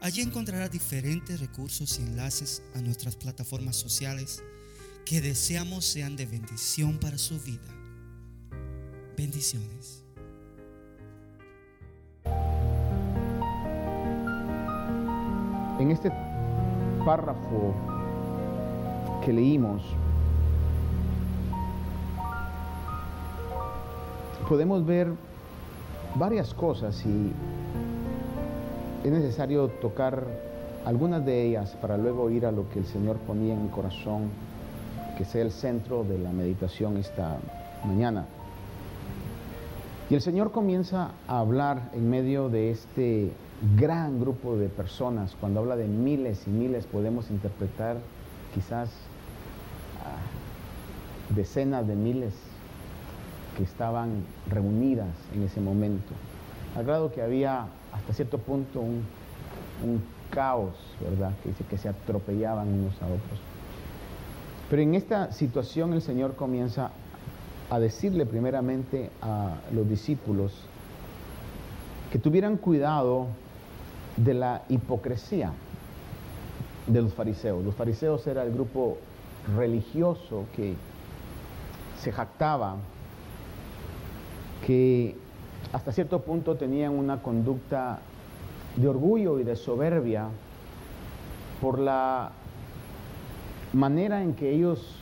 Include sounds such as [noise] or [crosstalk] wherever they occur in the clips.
Allí encontrará diferentes recursos y enlaces a nuestras plataformas sociales que deseamos sean de bendición para su vida. Bendiciones. En este párrafo que leímos, podemos ver varias cosas y es necesario tocar algunas de ellas para luego ir a lo que el Señor ponía en mi corazón, que sea el centro de la meditación esta mañana. Y el Señor comienza a hablar en medio de este gran grupo de personas. Cuando habla de miles y miles podemos interpretar quizás ah, decenas de miles que estaban reunidas en ese momento. Al grado que había hasta cierto punto un, caos, ¿verdad? Que dice que se atropellaban unos a otros. Pero en esta situación el Señor comienza a decirle primeramente a los discípulos que tuvieran cuidado de la hipocresía de los fariseos. Los fariseos era el grupo religioso que se jactaba que hasta cierto punto tenían una conducta de orgullo y de soberbia por la manera en que ellos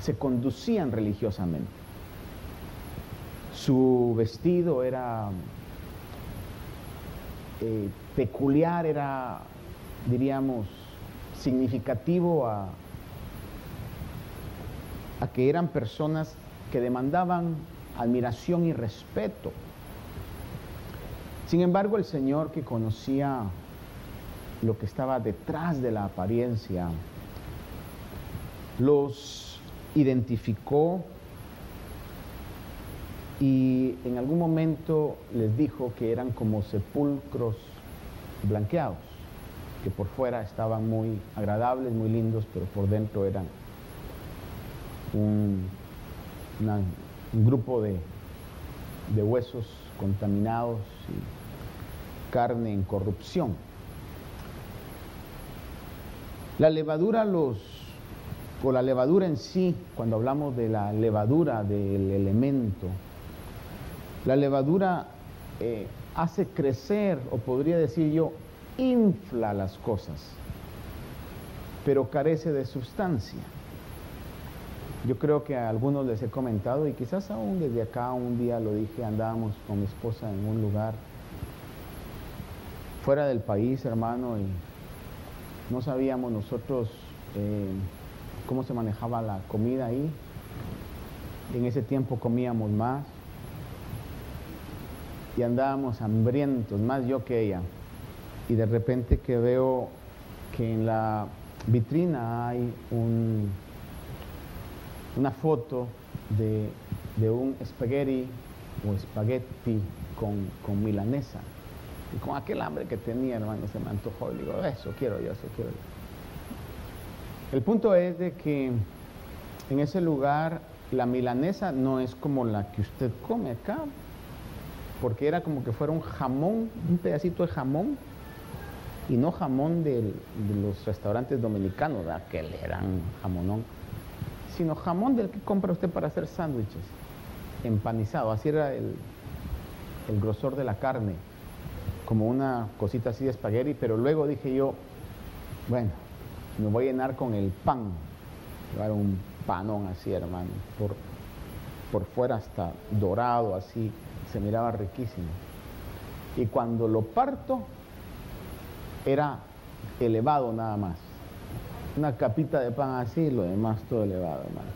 se conducían religiosamente. Su vestido era eh, peculiar, era, diríamos, significativo a, a que eran personas que demandaban admiración y respeto. Sin embargo, el Señor que conocía lo que estaba detrás de la apariencia, los identificó y en algún momento les dijo que eran como sepulcros blanqueados, que por fuera estaban muy agradables, muy lindos, pero por dentro eran un, una un grupo de, huesos contaminados y carne en corrupción. La levadura los, o la levadura en sí, cuando hablamos de la levadura del elemento, la levadura eh, hace crecer, o podría decir yo, infla las cosas, pero carece de sustancia. Yo creo que a algunos les he comentado y quizás aún desde acá un día lo dije, andábamos con mi esposa en un lugar fuera del país, hermano, y no sabíamos nosotros eh, cómo se manejaba la comida ahí. En ese tiempo comíamos más y andábamos hambrientos, más yo que ella. Y de repente que veo que en la vitrina hay un una foto de, un spaghetti o espagueti con, milanesa. Y con aquel hambre que tenía, hermano, se me antojó. Y digo, eso quiero yo, eso quiero yo. El punto es de que en ese lugar la milanesa no es como la que usted come acá, porque era como que fuera un jamón, un pedacito de jamón, y no jamón de los restaurantes dominicanos, que le eran jamonón sino jamón del que compra usted para hacer sándwiches, empanizado, así era el, grosor de la carne, como una cosita así de espagueti, pero luego dije yo, bueno, me voy a llenar con el pan, llevar un panón así, hermano, por, por fuera hasta dorado, así, se miraba riquísimo. Y cuando lo parto, era elevado nada más una capita de pan así y lo demás todo elevado, hermano.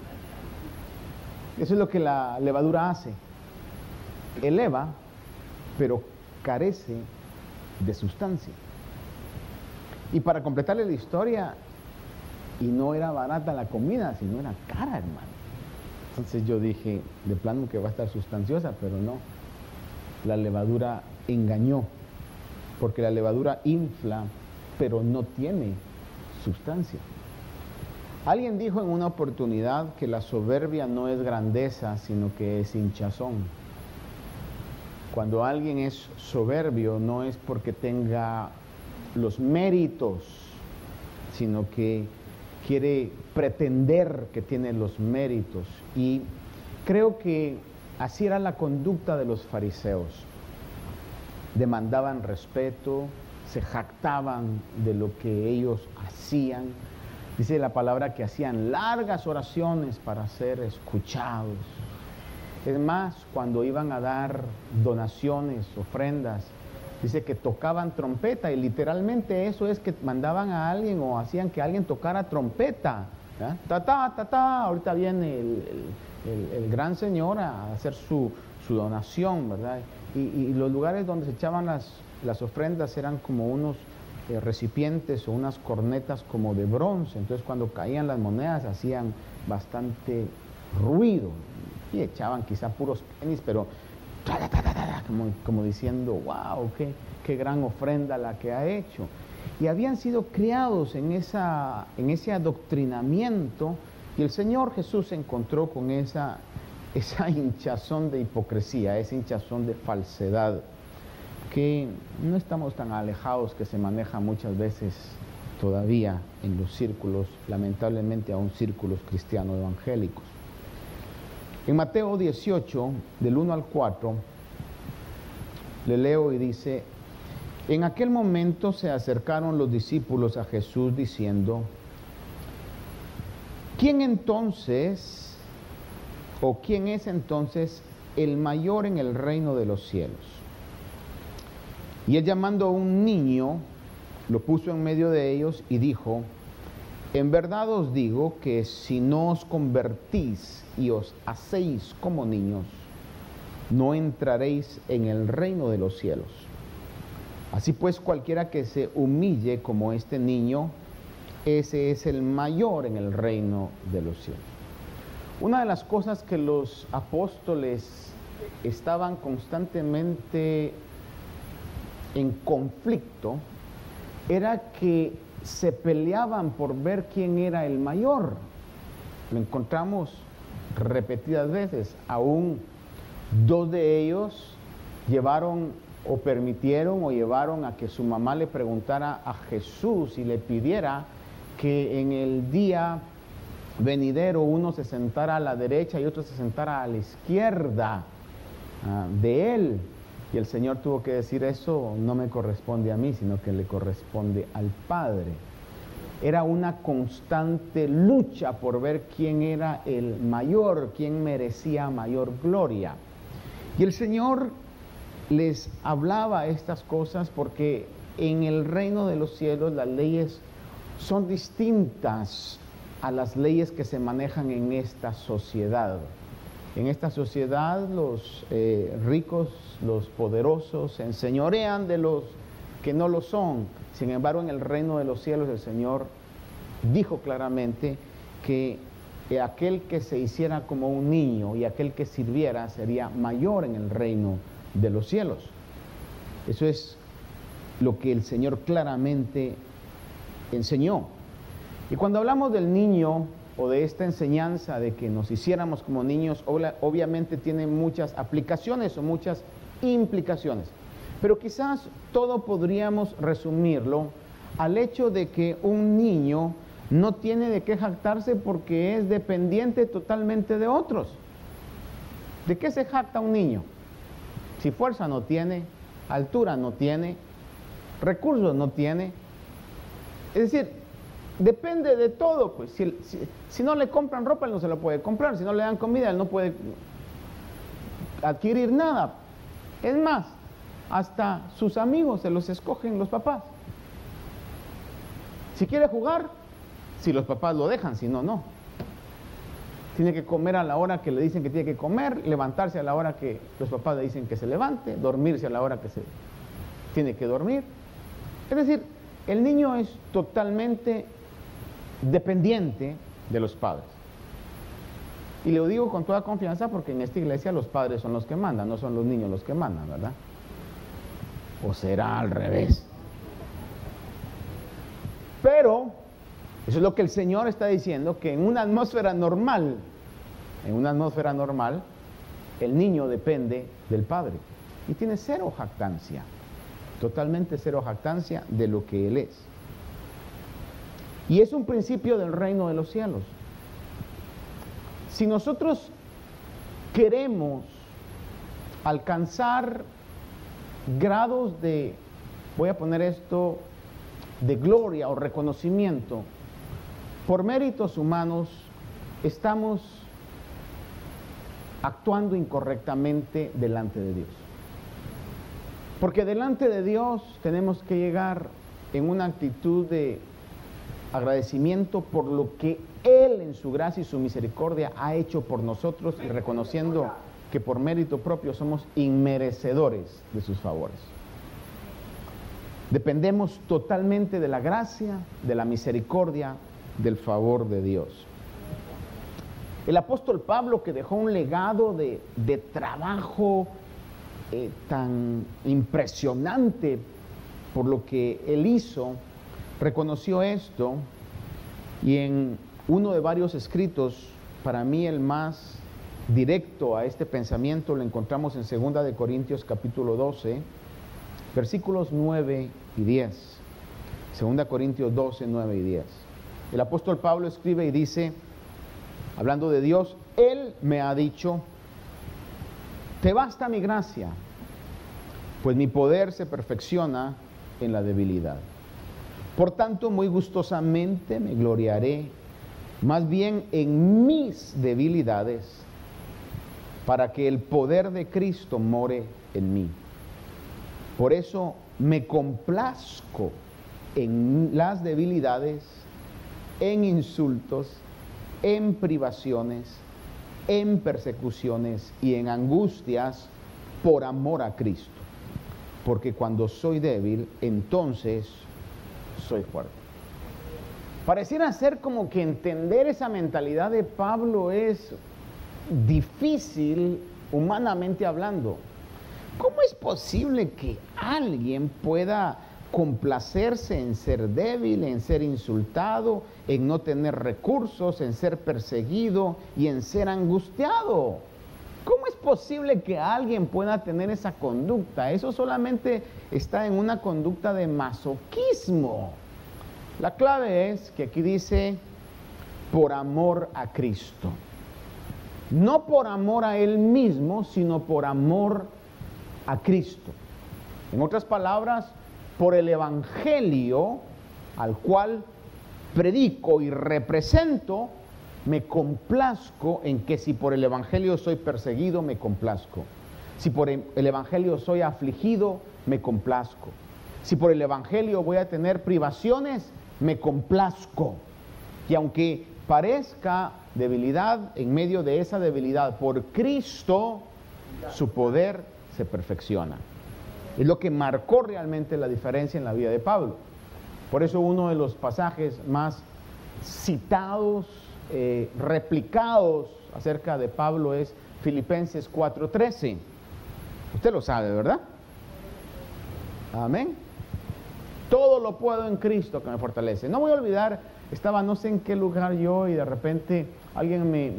Eso es lo que la levadura hace. Eleva, pero carece de sustancia. Y para completarle la historia, y no era barata la comida, sino era cara, hermano. Entonces yo dije, de plano que va a estar sustanciosa, pero no. La levadura engañó, porque la levadura infla, pero no tiene sustancia. Alguien dijo en una oportunidad que la soberbia no es grandeza, sino que es hinchazón. Cuando alguien es soberbio no es porque tenga los méritos, sino que quiere pretender que tiene los méritos. Y creo que así era la conducta de los fariseos. Demandaban respeto, se jactaban de lo que ellos hacían. Dice la palabra que hacían largas oraciones para ser escuchados. Es más, cuando iban a dar donaciones, ofrendas, dice que tocaban trompeta y literalmente eso es que mandaban a alguien o hacían que alguien tocara trompeta. Ta, ta, ta, ta, ahorita viene el, gran señor a hacer su, donación, ¿verdad? Y, los lugares donde se echaban las, las ofrendas eran como unos eh, recipientes o unas cornetas como de bronce, entonces cuando caían las monedas hacían bastante ruido y echaban quizá puros penis, pero como, diciendo, wow, qué, gran ofrenda la que ha hecho. Y habían sido criados en, esa, en ese adoctrinamiento y el Señor Jesús se encontró con esa, esa [laughs] hinchazón de hipocresía, esa hinchazón de falsedad, que no estamos tan alejados que se maneja muchas veces todavía en los círculos, lamentablemente aún círculos cristianos evangélicos. En Mateo 18, del 1 al 4, le leo y dice, en aquel momento se acercaron los discípulos a Jesús diciendo, ¿quién entonces o quién es entonces el mayor en el reino de los cielos? Y él llamando a un niño, lo puso en medio de ellos y dijo, en verdad os digo que si no os convertís y os hacéis como niños, no entraréis en el reino de los cielos. Así pues, cualquiera que se humille como este niño, ese es el mayor en el reino de los cielos. Una de las cosas que los apóstoles estaban constantemente en conflicto era que se peleaban por ver quién era el mayor. Lo encontramos repetidas veces. Aún dos de ellos llevaron o permitieron o llevaron a que su mamá le preguntara a Jesús y le pidiera que en el día venidero uno se sentara a la derecha y otro se sentara a la izquierda ah, de él. Y el Señor tuvo que decir eso no me corresponde a mí, sino que le corresponde al Padre. Era una constante lucha por ver quién era el mayor, quién merecía mayor gloria. Y el Señor les hablaba estas cosas porque en el reino de los cielos las leyes son distintas a las leyes que se manejan en esta sociedad. En esta sociedad los eh, ricos, los poderosos se enseñorean de los que no lo son. Sin embargo, en el reino de los cielos el Señor dijo claramente que aquel que se hiciera como un niño y aquel que sirviera sería mayor en el reino de los cielos. Eso es lo que el Señor claramente enseñó. Y cuando hablamos del niño, o de esta enseñanza de que nos hiciéramos como niños, obviamente tiene muchas aplicaciones o muchas implicaciones. Pero quizás todo podríamos resumirlo al hecho de que un niño no tiene de qué jactarse porque es dependiente totalmente de otros. ¿De qué se jacta un niño? Si fuerza no tiene, altura no tiene, recursos no tiene. Es decir, Depende de todo, pues. Si, no le compran ropa, él no se lo puede comprar. Si no le dan comida, él no puede adquirir nada. Es más, hasta sus amigos se los escogen los papás. Si quiere jugar, si los papás lo dejan, si no, no. Tiene que comer a la hora que le dicen que tiene que comer, levantarse a la hora que los papás le dicen que se levante, dormirse a la hora que se tiene que dormir. Es decir, el niño es totalmente dependiente de los padres. Y lo digo con toda confianza porque en esta iglesia los padres son los que mandan, no son los niños los que mandan, ¿verdad? O será al revés. Pero, eso es lo que el Señor está diciendo, que en una atmósfera normal, en una atmósfera normal, el niño depende del padre y tiene cero jactancia, totalmente cero jactancia de lo que él es. Y es un principio del reino de los cielos. Si nosotros queremos alcanzar grados de, voy a poner esto, de gloria o reconocimiento, por méritos humanos, estamos actuando incorrectamente delante de Dios. Porque delante de Dios tenemos que llegar en una actitud de agradecimiento por lo que Él en su gracia y su misericordia ha hecho por nosotros y reconociendo que por mérito propio somos inmerecedores de sus favores. Dependemos totalmente de la gracia, de la misericordia, del favor de Dios. El apóstol Pablo, que dejó un legado de, trabajo eh, tan impresionante por lo que él hizo, reconoció esto y en uno de varios escritos, para mí el más directo a este pensamiento lo encontramos en 2 de Corintios capítulo 12, versículos 9 y 10. 2 Corintios 12, 9 y 10. El apóstol Pablo escribe y dice, hablando de Dios, Él me ha dicho, te basta mi gracia, pues mi poder se perfecciona en la debilidad. Por tanto, muy gustosamente me gloriaré más bien en mis debilidades, para que el poder de Cristo more en mí. Por eso me complazco en las debilidades, en insultos, en privaciones, en persecuciones y en angustias por amor a Cristo. Porque cuando soy débil, entonces soy fuerte. Pareciera ser como que entender esa mentalidad de Pablo es difícil humanamente hablando. ¿Cómo es posible que alguien pueda complacerse en ser débil, en ser insultado, en no tener recursos, en ser perseguido y en ser angustiado? ¿Cómo es posible que alguien pueda tener esa conducta? Eso solamente está en una conducta de masoquismo. La clave es que aquí dice por amor a Cristo. No por amor a Él mismo, sino por amor a Cristo. En otras palabras, por el Evangelio al cual predico y represento, me complazco en que si por el Evangelio soy perseguido, me complazco. Si por el Evangelio soy afligido, me complazco. Si por el Evangelio voy a tener privaciones, me complazco. Y aunque parezca debilidad, en medio de esa debilidad, por Cristo, su poder se perfecciona. Es lo que marcó realmente la diferencia en la vida de Pablo. Por eso uno de los pasajes más citados, eh, replicados acerca de Pablo es Filipenses 4:13. Usted lo sabe, ¿verdad? Amén. Todo lo puedo en Cristo que me fortalece. No voy a olvidar, estaba no sé en qué lugar yo y de repente alguien me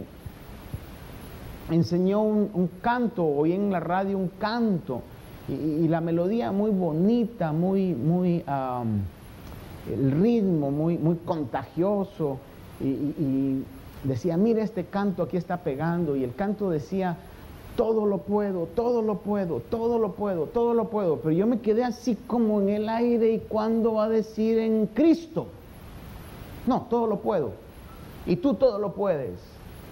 enseñó un, canto, oí en la radio un canto y, la melodía muy bonita, muy, muy, el ritmo muy, muy contagioso y, decía, mira este canto aquí está pegando y el canto decía, todo lo puedo, todo lo puedo, todo lo puedo, todo lo puedo. Pero yo me quedé así como en el aire y cuando va a decir en Cristo. No, todo lo puedo. Y tú todo lo puedes.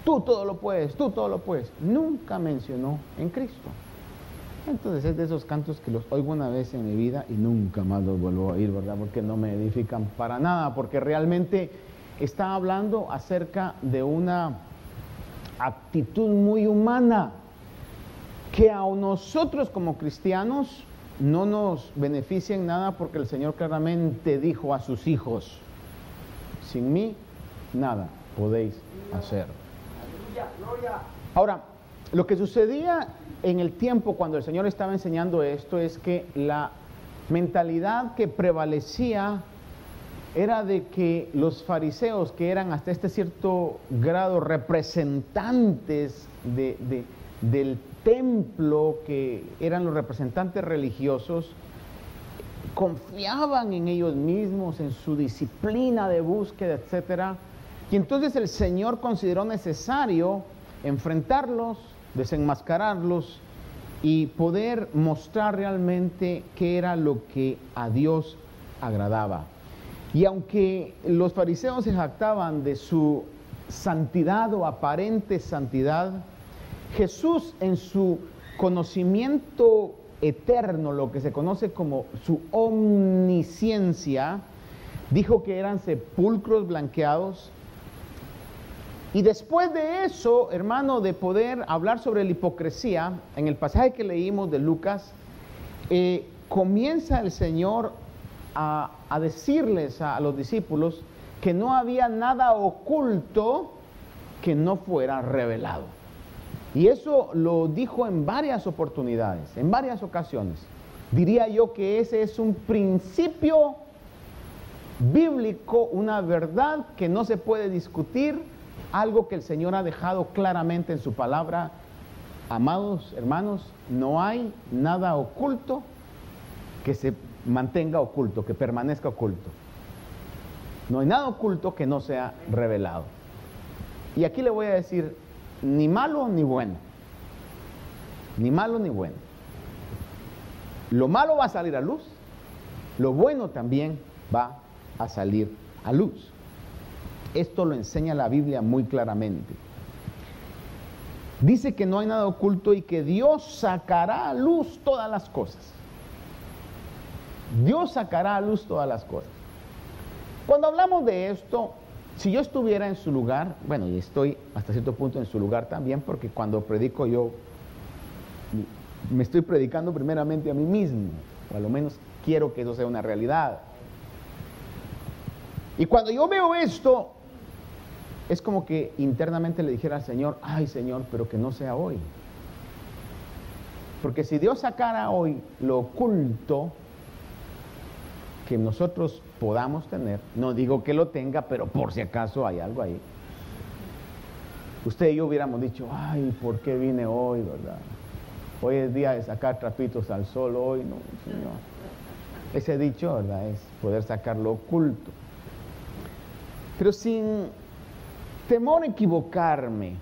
Tú todo lo puedes, tú todo lo puedes. Nunca mencionó en Cristo. Entonces es de esos cantos que los oigo una vez en mi vida y nunca más los vuelvo a oír, ¿verdad? Porque no me edifican para nada, porque realmente está hablando acerca de una actitud muy humana que a nosotros como cristianos no nos beneficia en nada porque el Señor claramente dijo a sus hijos, sin mí nada podéis hacer. Ahora, lo que sucedía en el tiempo cuando el Señor estaba enseñando esto es que la mentalidad que prevalecía era de que los fariseos, que eran hasta este cierto grado representantes del templo, que eran los representantes religiosos, confiaban en ellos mismos, en su disciplina de búsqueda, etc. Y entonces el Señor consideró necesario enfrentarlos, desenmascararlos y poder mostrar realmente qué era lo que a Dios agradaba. Y aunque los fariseos se jactaban de su santidad o aparente santidad, Jesús en su conocimiento eterno, lo que se conoce como su omnisciencia, dijo que eran sepulcros blanqueados. Y después de eso, hermano, de poder hablar sobre la hipocresía, en el pasaje que leímos de Lucas, eh, comienza el Señor a, a decirles a los discípulos que no había nada oculto que no fuera revelado. Y eso lo dijo en varias oportunidades, en varias ocasiones. Diría yo que ese es un principio bíblico, una verdad que no se puede discutir, algo que el Señor ha dejado claramente en su palabra. Amados hermanos, no hay nada oculto que se mantenga oculto, que permanezca oculto. No hay nada oculto que no sea revelado. Y aquí le voy a decir ni malo ni bueno. Ni malo ni bueno. Lo malo va a salir a luz, lo bueno también va a salir a luz. Esto lo enseña la Biblia muy claramente. Dice que no hay nada oculto y que Dios sacará a luz todas las cosas. Dios sacará a luz todas las cosas. Cuando hablamos de esto, si yo estuviera en su lugar, bueno, y estoy hasta cierto punto en su lugar también, porque cuando predico yo me estoy predicando primeramente a mí mismo, o a lo menos quiero que eso sea una realidad. Y cuando yo veo esto, es como que internamente le dijera al Señor, ay Señor, pero que no sea hoy. Porque si Dios sacara hoy lo oculto, que nosotros podamos tener, no digo que lo tenga, pero por si acaso hay algo ahí. Usted y yo hubiéramos dicho, ay, ¿por qué vine hoy, verdad? Hoy es día de sacar trapitos al sol, hoy no, Señor. Ese dicho, ¿verdad? Es poder sacar lo oculto. Pero sin temor a equivocarme,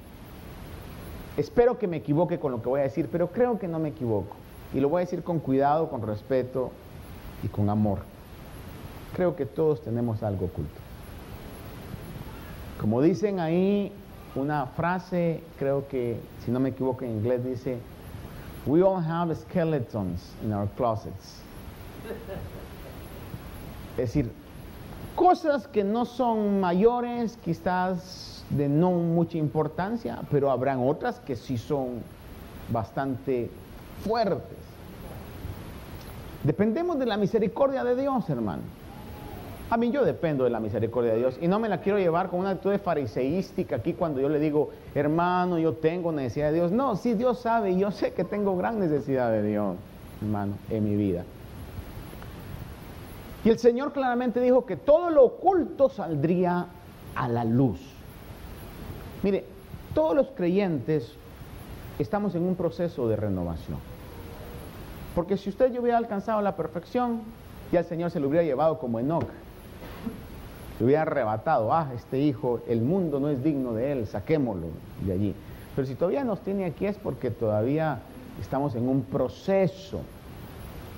espero que me equivoque con lo que voy a decir, pero creo que no me equivoco. Y lo voy a decir con cuidado, con respeto y con amor creo que todos tenemos algo oculto. Como dicen ahí, una frase, creo que, si no me equivoco en inglés, dice, We all have skeletons in our closets. Es decir, cosas que no son mayores, quizás de no mucha importancia, pero habrán otras que sí son bastante fuertes. Dependemos de la misericordia de Dios, hermano. A mí yo dependo de la misericordia de Dios y no me la quiero llevar con una actitud fariseística aquí cuando yo le digo, hermano, yo tengo necesidad de Dios. No, sí, Dios sabe yo sé que tengo gran necesidad de Dios, hermano, en mi vida. Y el Señor claramente dijo que todo lo oculto saldría a la luz. Mire, todos los creyentes estamos en un proceso de renovación. Porque si usted yo hubiera alcanzado la perfección, ya el Señor se lo hubiera llevado como Enoch le hubiera arrebatado, ah, este hijo, el mundo no es digno de él, saquémoslo de allí. Pero si todavía nos tiene aquí es porque todavía estamos en un proceso.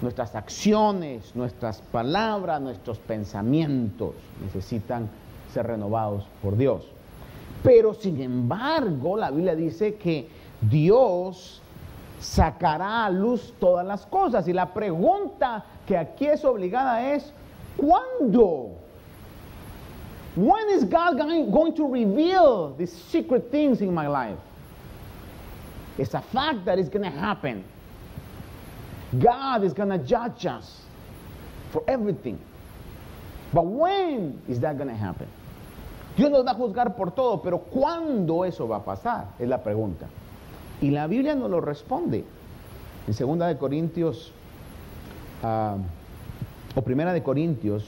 Nuestras acciones, nuestras palabras, nuestros pensamientos necesitan ser renovados por Dios. Pero sin embargo, la Biblia dice que Dios sacará a luz todas las cosas. Y la pregunta que aquí es obligada es, ¿cuándo? When is God going to reveal these secret things in my life? It's a fact that it's going to happen. God is going to judge us for everything. But when is that going to happen? Dios nos va a juzgar por todo, pero ¿cuándo eso va a pasar? Es la pregunta. Y la Biblia nos lo responde. En segunda de Corintios, ah, o primera de Corintios,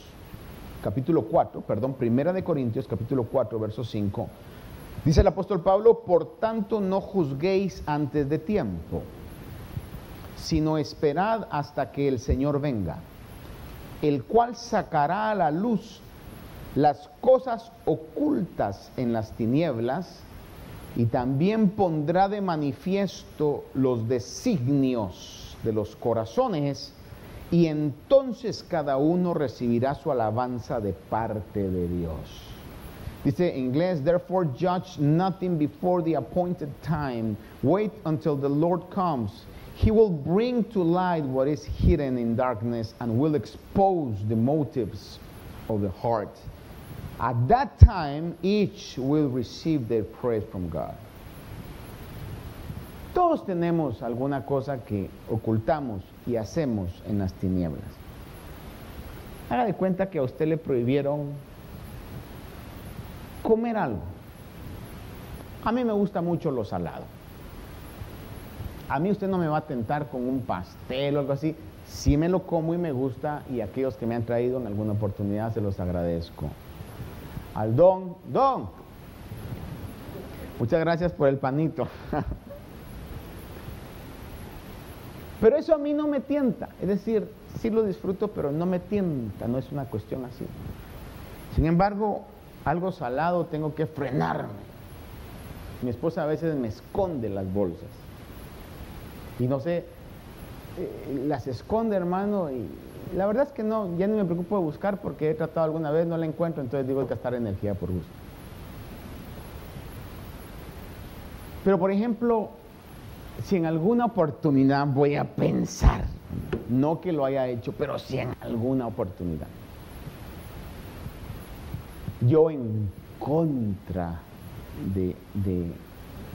capítulo 4, perdón, primera de Corintios, capítulo 4, verso 5, dice el apóstol Pablo, por tanto no juzguéis antes de tiempo, sino esperad hasta que el Señor venga, el cual sacará a la luz las cosas ocultas en las tinieblas y también pondrá de manifiesto los designios de los corazones y entonces cada uno recibirá su alabanza de parte de Dios. Dice en inglés, therefore judge nothing before the appointed time. Wait until the Lord comes. He will bring to light what is hidden in darkness and will expose the motives of the heart. At that time, each will receive their praise from God. Todos tenemos alguna cosa que ocultamos y hacemos en las tinieblas. Haga de cuenta que a usted le prohibieron comer algo. A mí me gusta mucho lo salado. A mí usted no me va a tentar con un pastel o algo así. Sí me lo como y me gusta y aquellos que me han traído en alguna oportunidad se los agradezco al don, don. Muchas gracias por el panito. [laughs] Pero eso a mí no me tienta, es decir, sí lo disfruto, pero no me tienta, no es una cuestión así. Sin embargo, algo salado tengo que frenarme. Mi esposa a veces me esconde las bolsas. Y no sé, eh, las esconde, hermano, y la verdad es que no, ya no me preocupo de buscar porque he tratado alguna vez, no la encuentro, entonces digo gastar energía por gusto. Pero por ejemplo, si en alguna oportunidad voy a pensar, no que lo haya hecho, pero si en alguna oportunidad, yo en contra de, de,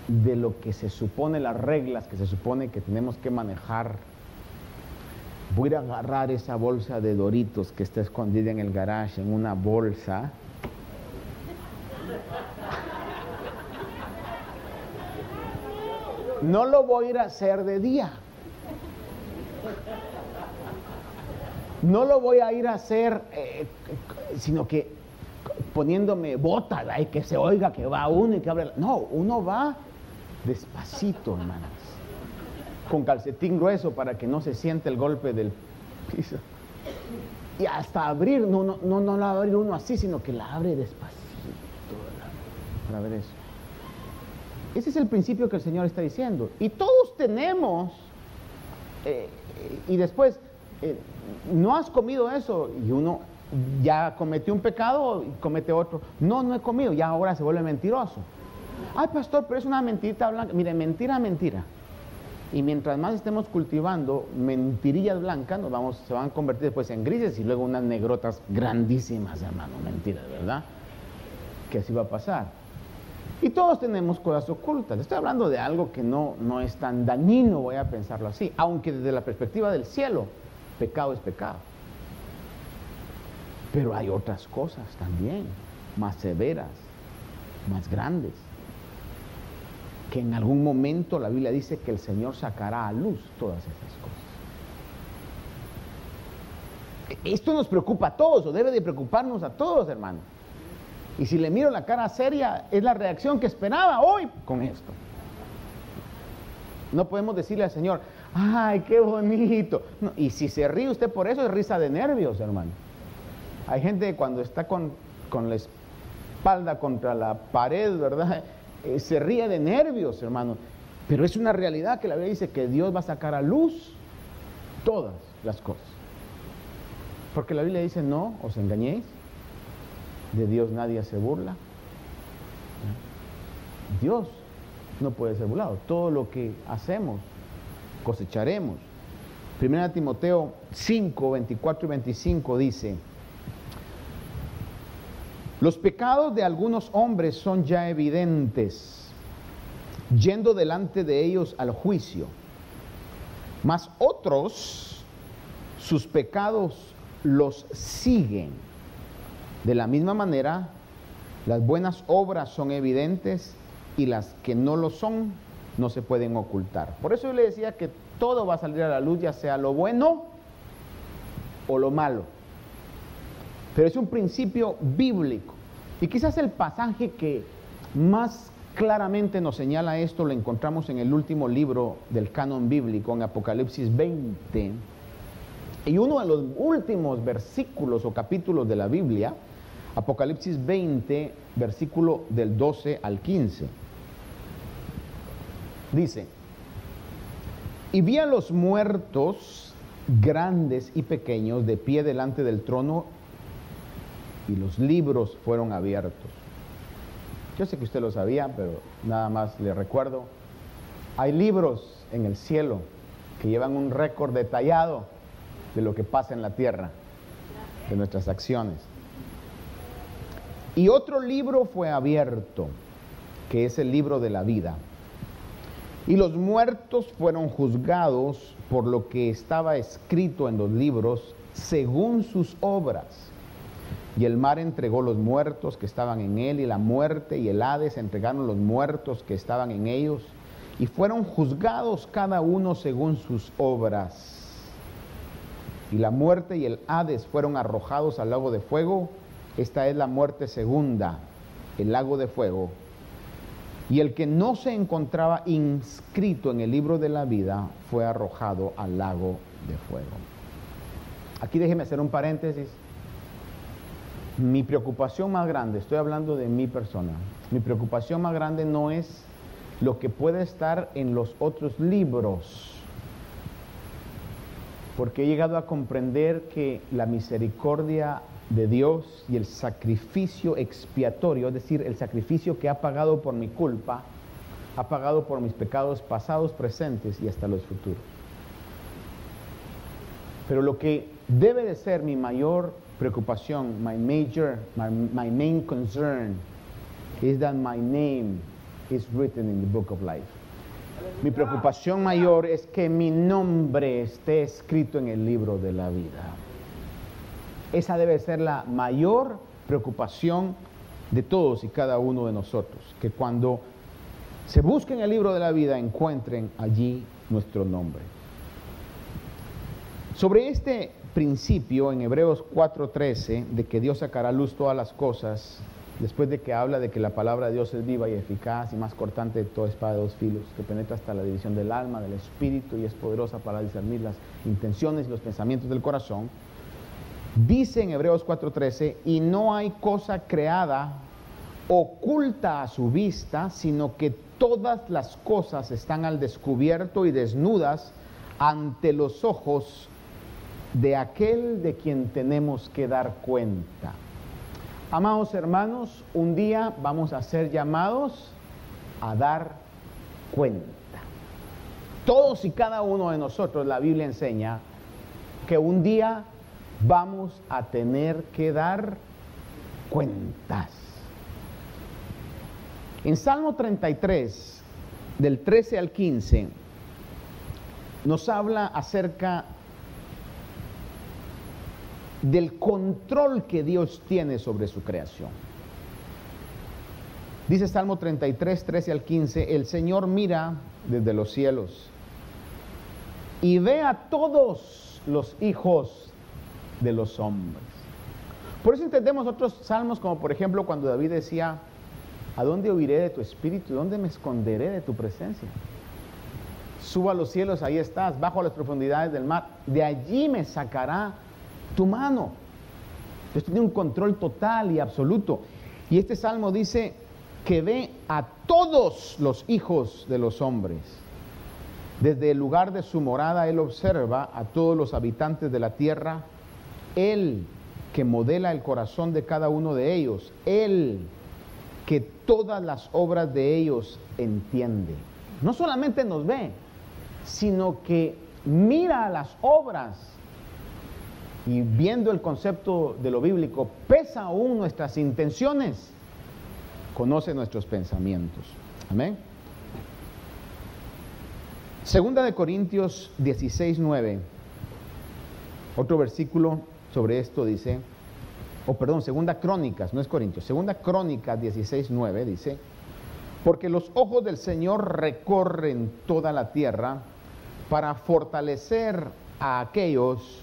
de lo que se supone, las reglas que se supone que tenemos que manejar voy a agarrar esa bolsa de doritos que está escondida en el garage en una bolsa. No lo voy a ir a hacer de día. No lo voy a ir a hacer, eh, sino que poniéndome bota y que se oiga que va uno y que abre. No, uno va despacito, hermanos con calcetín grueso para que no se siente el golpe del piso. Y hasta abrir, no, no, no, no la va a abrir uno así, sino que la abre despacito para ver eso. Ese es el principio que el Señor está diciendo. Y todos tenemos, eh, y después, eh, no has comido eso, y uno ya cometió un pecado y comete otro. No, no he comido, ya ahora se vuelve mentiroso. Ay, pastor, pero es una mentirita blanca. Mire, mentira, mentira. Y mientras más estemos cultivando mentirillas blancas, nos vamos, se van a convertir después en grises y luego unas negrotas grandísimas, hermano, mentiras, ¿verdad? Que así va a pasar. Y todos tenemos cosas ocultas. Estoy hablando de algo que no, no es tan dañino, voy a pensarlo así. Aunque desde la perspectiva del cielo, pecado es pecado. Pero hay otras cosas también, más severas, más grandes que en algún momento la Biblia dice que el Señor sacará a luz todas esas cosas. Esto nos preocupa a todos, o debe de preocuparnos a todos, hermano. Y si le miro la cara seria, es la reacción que esperaba hoy con esto. No podemos decirle al Señor, ay, qué bonito. y si se ríe usted por eso, es risa de nervios, hermano. Hay gente cuando está con, con la espalda contra la pared, ¿verdad? Eh, se ríe de nervios, hermano. Pero es una realidad que la Biblia dice que Dios va a sacar a luz todas las cosas. Porque la Biblia dice, no os engañéis, de Dios nadie se burla. Dios no puede ser burlado. Todo lo que hacemos, cosecharemos. Primera Timoteo 5, 24 y 25 dice, los pecados de algunos hombres son ya evidentes, yendo delante de ellos al juicio. Mas otros, sus pecados los siguen. De la misma manera, las buenas obras son evidentes y las que no lo son no se pueden ocultar. Por eso yo le decía que todo va a salir a la luz, ya sea lo bueno o lo malo. Pero es un principio bíblico. Y quizás el pasaje que más claramente nos señala esto lo encontramos en el último libro del canon bíblico, en Apocalipsis 20. Y uno de los últimos versículos o capítulos de la Biblia, Apocalipsis 20, versículo del 12 al 15. Dice, y vi a los muertos grandes y pequeños de pie delante del trono y los libros fueron abiertos. Yo sé que usted lo sabía, pero nada más le recuerdo. Hay libros en el cielo que llevan un récord detallado de lo que pasa en la tierra, de nuestras acciones. Y otro libro fue abierto, que es el libro de la vida. Y los muertos fueron juzgados por lo que estaba escrito en los libros según sus obras. Y el mar entregó los muertos que estaban en él, y la muerte y el Hades entregaron los muertos que estaban en ellos, y fueron juzgados cada uno según sus obras. Y la muerte y el Hades fueron arrojados al lago de fuego. Esta es la muerte segunda, el lago de fuego. Y el que no se encontraba inscrito en el libro de la vida fue arrojado al lago de fuego. Aquí déjeme hacer un paréntesis. Mi preocupación más grande, estoy hablando de mi persona, mi preocupación más grande no es lo que puede estar en los otros libros, porque he llegado a comprender que la misericordia de Dios y el sacrificio expiatorio, es decir, el sacrificio que ha pagado por mi culpa, ha pagado por mis pecados pasados, presentes y hasta los futuros. Pero lo que debe de ser mi mayor preocupación, my major, my, my main concern, is that my name is written in the book of life. Mi preocupación mayor es que mi nombre esté escrito en el libro de la vida. Esa debe ser la mayor preocupación de todos y cada uno de nosotros, que cuando se busquen el libro de la vida encuentren allí nuestro nombre. Sobre este principio en Hebreos 4:13 de que Dios sacará luz todas las cosas, después de que habla de que la palabra de Dios es viva y eficaz y más cortante de toda espada de dos filos, que penetra hasta la división del alma, del espíritu y es poderosa para discernir las intenciones y los pensamientos del corazón, Dice en Hebreos 4:13, y no hay cosa creada oculta a su vista, sino que todas las cosas están al descubierto y desnudas ante los ojos de aquel de quien tenemos que dar cuenta. Amados hermanos, un día vamos a ser llamados a dar cuenta. Todos y cada uno de nosotros, la Biblia enseña que un día vamos a tener que dar cuentas. En Salmo 33, del 13 al 15, nos habla acerca del control que Dios tiene sobre su creación. Dice Salmo 33, 13 al 15, el Señor mira desde los cielos y ve a todos los hijos de los hombres. Por eso entendemos otros salmos como por ejemplo cuando David decía, ¿a dónde huiré de tu espíritu? ¿Dónde me esconderé de tu presencia? Suba a los cielos, ahí estás, bajo las profundidades del mar, de allí me sacará tu mano. Dios tiene un control total y absoluto. Y este salmo dice que ve a todos los hijos de los hombres. Desde el lugar de su morada, Él observa a todos los habitantes de la tierra él que modela el corazón de cada uno de ellos, Él que todas las obras de ellos entiende. No solamente nos ve, sino que mira las obras y viendo el concepto de lo bíblico, pesa aún nuestras intenciones, conoce nuestros pensamientos. Amén. Segunda de Corintios 16, 9. Otro versículo sobre esto dice, o perdón, segunda Crónicas, no es Corintios, segunda Crónicas 16, 9 dice, porque los ojos del Señor recorren toda la tierra para fortalecer a aquellos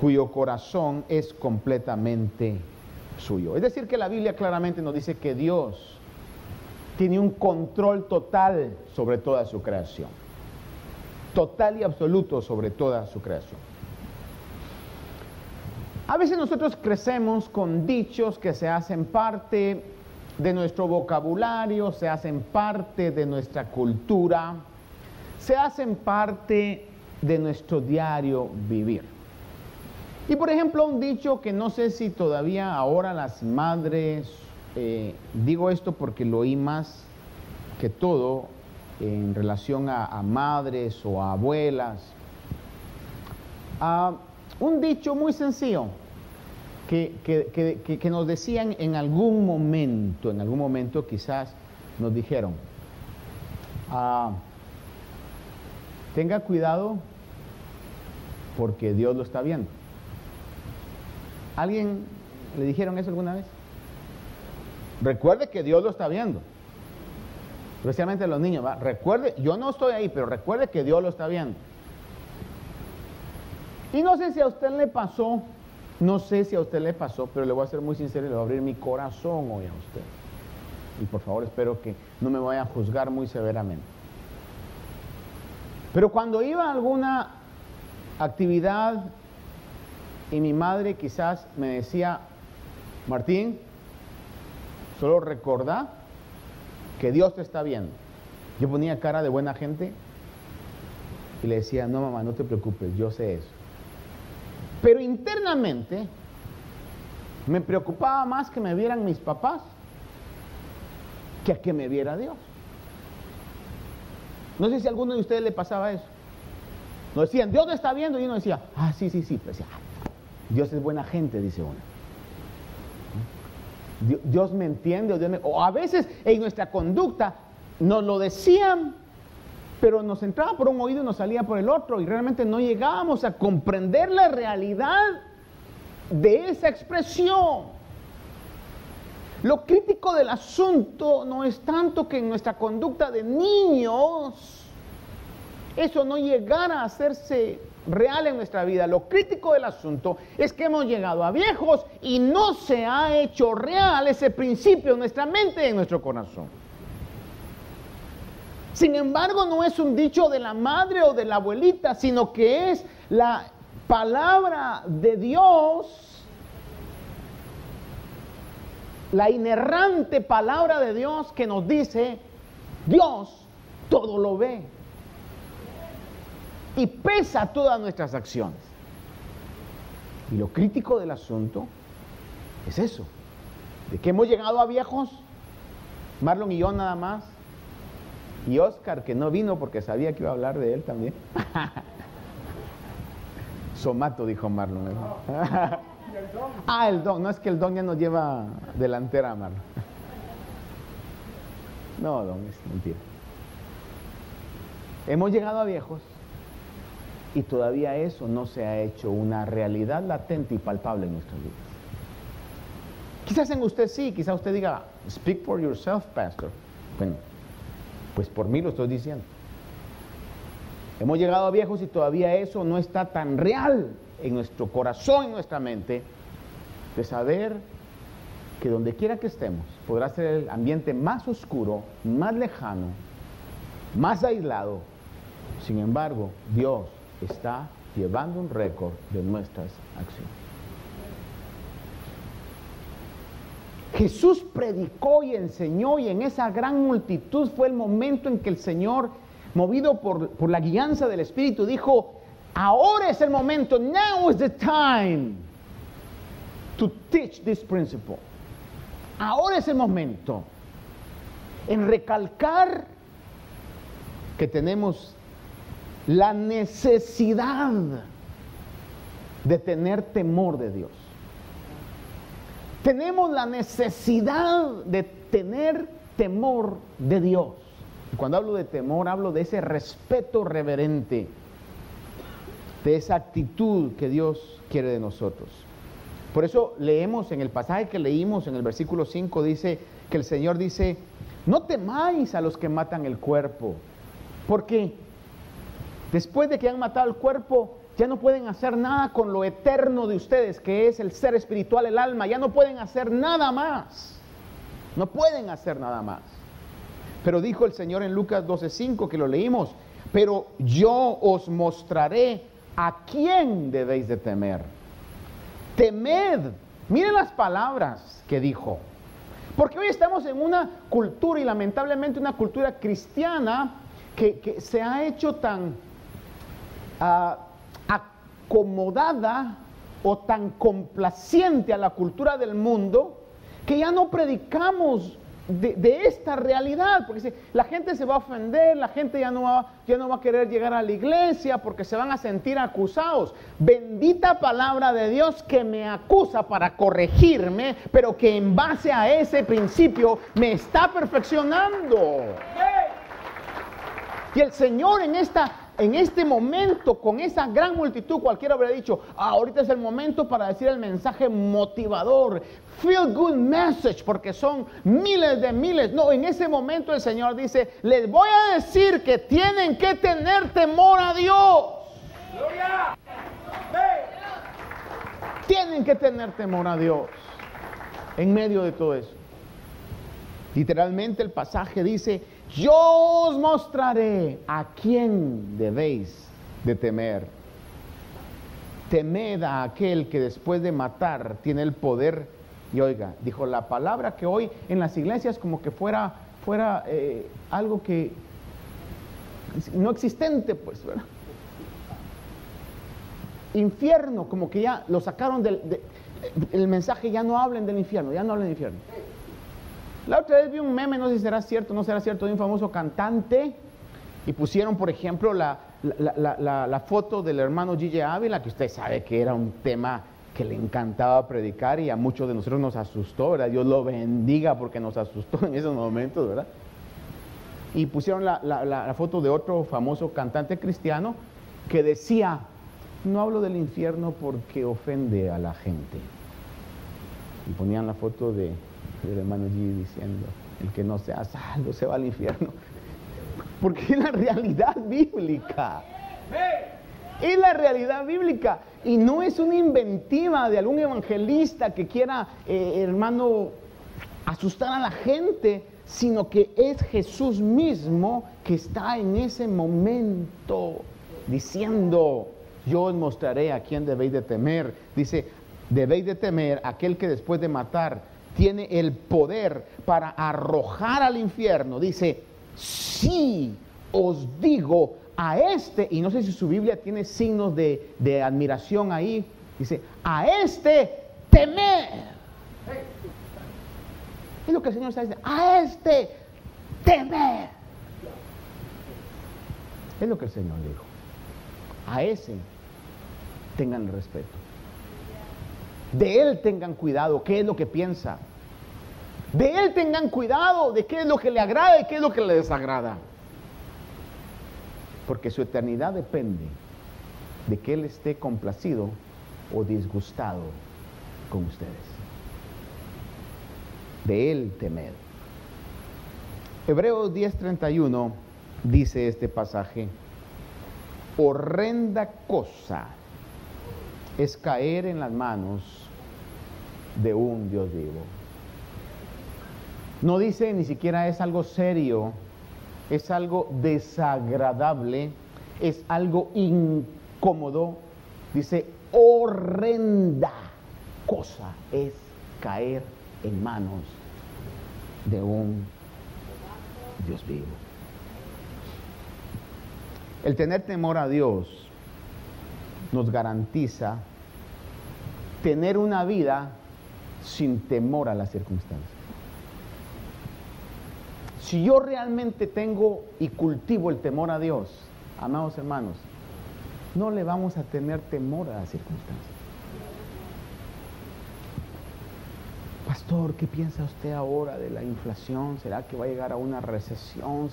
cuyo corazón es completamente suyo. Es decir, que la Biblia claramente nos dice que Dios tiene un control total sobre toda su creación. Total y absoluto sobre toda su creación. A veces nosotros crecemos con dichos que se hacen parte de nuestro vocabulario, se hacen parte de nuestra cultura, se hacen parte de nuestro diario vivir. Y por ejemplo, un dicho que no sé si todavía ahora las madres, eh, digo esto porque lo oí más que todo en relación a, madres o a abuelas. Ah, un dicho muy sencillo que, nos decían en algún momento, en algún momento quizás nos dijeron, ah, tenga cuidado porque Dios lo está viendo. ¿Alguien le dijeron eso alguna vez? Recuerde que Dios lo está viendo. Especialmente los niños, Recuerde, yo no estoy ahí, pero recuerde que Dios lo está viendo. Y no sé si a usted le pasó, no sé si a usted le pasó, pero le voy a ser muy sincero y le voy a abrir mi corazón hoy a usted. Y por favor espero que no me vaya a juzgar muy severamente. Pero cuando iba a alguna actividad y mi madre quizás me decía, Martín, solo recordá que Dios te está viendo. Yo ponía cara de buena gente y le decía, no mamá, no te preocupes, yo sé eso. Pero internamente me preocupaba más que me vieran mis papás que a que me viera Dios. No sé si a alguno de ustedes le pasaba eso. Nos decían, Dios te está viendo y uno decía, ah, sí, sí, sí. Pues, Dios es buena gente, dice uno. Dios me entiende, o a veces en nuestra conducta nos lo decían, pero nos entraba por un oído y nos salía por el otro, y realmente no llegábamos a comprender la realidad de esa expresión. Lo crítico del asunto no es tanto que en nuestra conducta de niños eso no llegara a hacerse real en nuestra vida. Lo crítico del asunto es que hemos llegado a viejos y no se ha hecho real ese principio en nuestra mente y en nuestro corazón. Sin embargo, no es un dicho de la madre o de la abuelita, sino que es la palabra de Dios, la inerrante palabra de Dios que nos dice, Dios todo lo ve y pesa todas nuestras acciones. Y lo crítico del asunto es eso, de que hemos llegado a viejos, Marlon y yo nada más, y Oscar que no vino porque sabía que iba a hablar de él también. [laughs] Somato, dijo Marlon. [laughs] ah, el don, no es que el don ya nos lleva delantera, Marlon. no, don, es mentira. Hemos llegado a viejos y todavía eso no se ha hecho una realidad latente y palpable en nuestras vidas. Quizás en usted sí, quizás usted diga, speak for yourself, pastor. Bueno, pues por mí lo estoy diciendo. Hemos llegado a viejos y todavía eso no está tan real en nuestro corazón, en nuestra mente, de saber que donde quiera que estemos podrá ser el ambiente más oscuro, más lejano, más aislado. Sin embargo, Dios está llevando un récord de nuestras acciones. Jesús predicó y enseñó y en esa gran multitud fue el momento en que el Señor, movido por, por la guianza del Espíritu, dijo, ahora es el momento, now is the time to teach this principle. Ahora es el momento en recalcar que tenemos la necesidad de tener temor de Dios. Tenemos la necesidad de tener temor de Dios. Cuando hablo de temor, hablo de ese respeto reverente, de esa actitud que Dios quiere de nosotros. Por eso leemos en el pasaje que leímos en el versículo 5, dice que el Señor dice, no temáis a los que matan el cuerpo, porque después de que han matado el cuerpo, ya no pueden hacer nada con lo eterno de ustedes, que es el ser espiritual, el alma, ya no pueden hacer nada más. No pueden hacer nada más. Pero dijo el Señor en Lucas 12:5 que lo leímos, pero yo os mostraré a quién debéis de temer. Temed. Miren las palabras que dijo. Porque hoy estamos en una cultura y lamentablemente una cultura cristiana que, se ha hecho tan ah, acomodada o tan complaciente a la cultura del mundo que ya no predicamos de, esta realidad, porque la gente se va a ofender, la gente ya no, va, ya no va a querer llegar a la iglesia porque se van a sentir acusados. Bendita palabra de Dios que me acusa para corregirme, pero que en base a ese principio me está perfeccionando. Y el Señor en esta en este momento, con esa gran multitud, cualquiera habría dicho, ah, ahorita es el momento para decir el mensaje motivador, feel good message, porque son miles de miles. No, en ese momento el Señor dice, les voy a decir que tienen que tener temor a Dios. Tienen que tener temor a Dios en medio de todo eso. Literalmente el pasaje dice, yo os mostraré a quién debéis de temer. Temed a aquel que después de matar tiene el poder. Y oiga, dijo la palabra que hoy en las iglesias como que fuera, fuera eh, algo que no existente, pues, ¿verdad? Infierno, como que ya lo sacaron del el mensaje, ya no hablen del infierno, ya no hablen del infierno. La otra vez vi un meme, no sé si será cierto no será cierto, de un famoso cantante y pusieron, por ejemplo, la, foto del hermano Gigi Ávila, que usted sabe que era un tema que le encantaba predicar y a muchos de nosotros nos asustó, ¿verdad? Dios lo bendiga porque nos asustó en esos momentos, ¿verdad? Y pusieron la foto de otro famoso cantante cristiano que decía, no hablo del infierno porque ofende a la gente. Y ponían la foto de el hermano G diciendo, el que no sea salvo se va al infierno. [laughs] Porque es la realidad bíblica. Es la realidad bíblica. Y no es una inventiva de algún evangelista que quiera, eh, hermano, asustar a la gente, sino que es Jesús mismo que está en ese momento diciendo, yo os mostraré a quién debéis de temer. Dice, debéis de temer aquel que después de matar tiene el poder para arrojar al infierno. Dice, sí os digo a este, y no sé si su Biblia tiene signos de, admiración ahí, dice, a este temer. Es lo que el Señor está diciendo, a este temer. Es lo que el Señor dijo. A ese tengan respeto. De Él tengan cuidado, qué es lo que piensa. De Él tengan cuidado de qué es lo que le agrada y qué es lo que le desagrada. Porque su eternidad depende de que Él esté complacido o disgustado con ustedes. De Él temer. Hebreos 10:31 dice este pasaje, horrenda cosa es caer en las manos de un Dios vivo. No dice ni siquiera es algo serio, es algo desagradable, es algo incómodo. Dice, horrenda cosa es caer en manos de un Dios vivo. El tener temor a Dios nos garantiza tener una vida sin temor a las circunstancias. Si yo realmente tengo y cultivo el temor a Dios, amados hermanos, no le vamos a tener temor a las circunstancias. Pastor, ¿qué piensa usted ahora de la inflación? ¿Será que va a llegar a una recesión?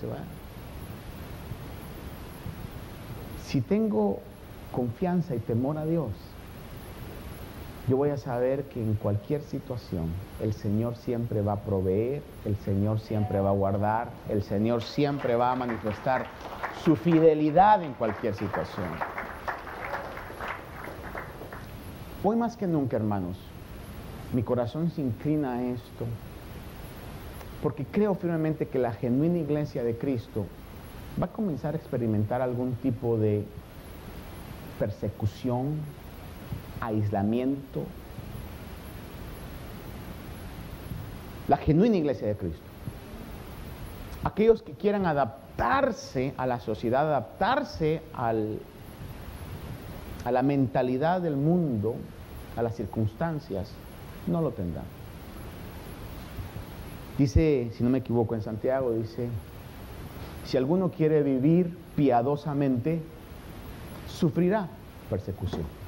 Si tengo confianza y temor a Dios, yo voy a saber que en cualquier situación el Señor siempre va a proveer, el Señor siempre va a guardar, el Señor siempre va a manifestar su fidelidad en cualquier situación. Hoy más que nunca, hermanos, mi corazón se inclina a esto, porque creo firmemente que la genuina iglesia de Cristo va a comenzar a experimentar algún tipo de persecución, aislamiento. La genuina iglesia de Cristo. Aquellos que quieran adaptarse a la sociedad, adaptarse al, a la mentalidad del mundo, a las circunstancias, no lo tendrán. Dice, si no me equivoco en Santiago, dice, si alguno quiere vivir piadosamente, sufrirá persecución.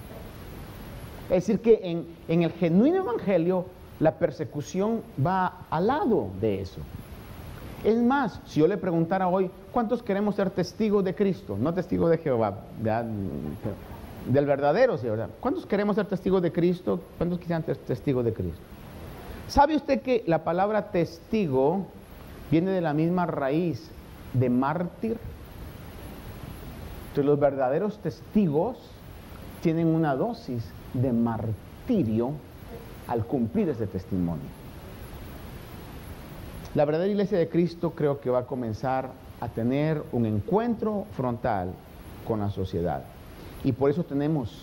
Es decir, que en, el genuino evangelio la persecución va al lado de eso. Es más, si yo le preguntara hoy, ¿cuántos queremos ser testigos de Cristo? No testigos de Jehová, del verdadero, ¿sí, verdad? ¿Cuántos queremos ser testigos de Cristo? ¿Cuántos quisieran ser testigos de Cristo? ¿Sabe usted que la palabra testigo viene de la misma raíz de mártir. Entonces los verdaderos testigos tienen una dosis de martirio al cumplir ese testimonio. La verdadera iglesia de Cristo creo que va a comenzar a tener un encuentro frontal con la sociedad. Y por eso tenemos,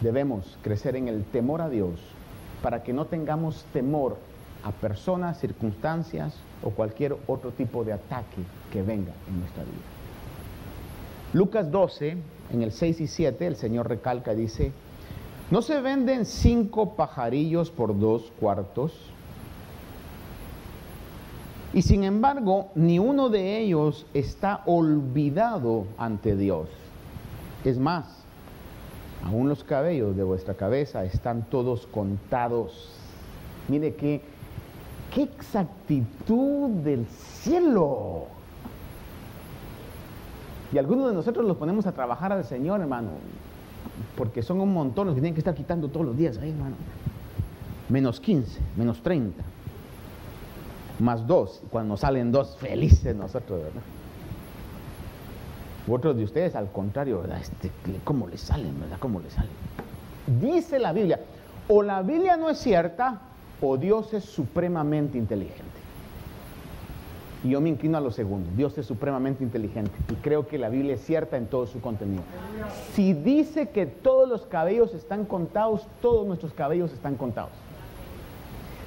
debemos crecer en el temor a Dios, para que no tengamos temor a personas, circunstancias o cualquier otro tipo de ataque que venga en nuestra vida. Lucas 12, en el 6 y 7, el Señor recalca dice, ¿no se venden cinco pajarillos por dos cuartos? Y sin embargo, ni uno de ellos está olvidado ante Dios. Es más, aún los cabellos de vuestra cabeza están todos contados. Mire que qué exactitud del cielo. Y algunos de nosotros los ponemos a trabajar al Señor, hermano, porque son un montón los que tienen que estar quitando todos los días, ahí, hermano. Menos 15, menos 30, más 2, cuando salen dos, felices nosotros, ¿verdad? Otros de ustedes, al contrario, ¿verdad? Este, ¿Cómo les salen, verdad? ¿Cómo les salen? Dice la Biblia, o la Biblia no es cierta, o Dios es supremamente inteligente. Y yo me inclino a lo segundo, Dios es supremamente inteligente y creo que la Biblia es cierta en todo su contenido. Si dice que todos los cabellos están contados, todos nuestros cabellos están contados.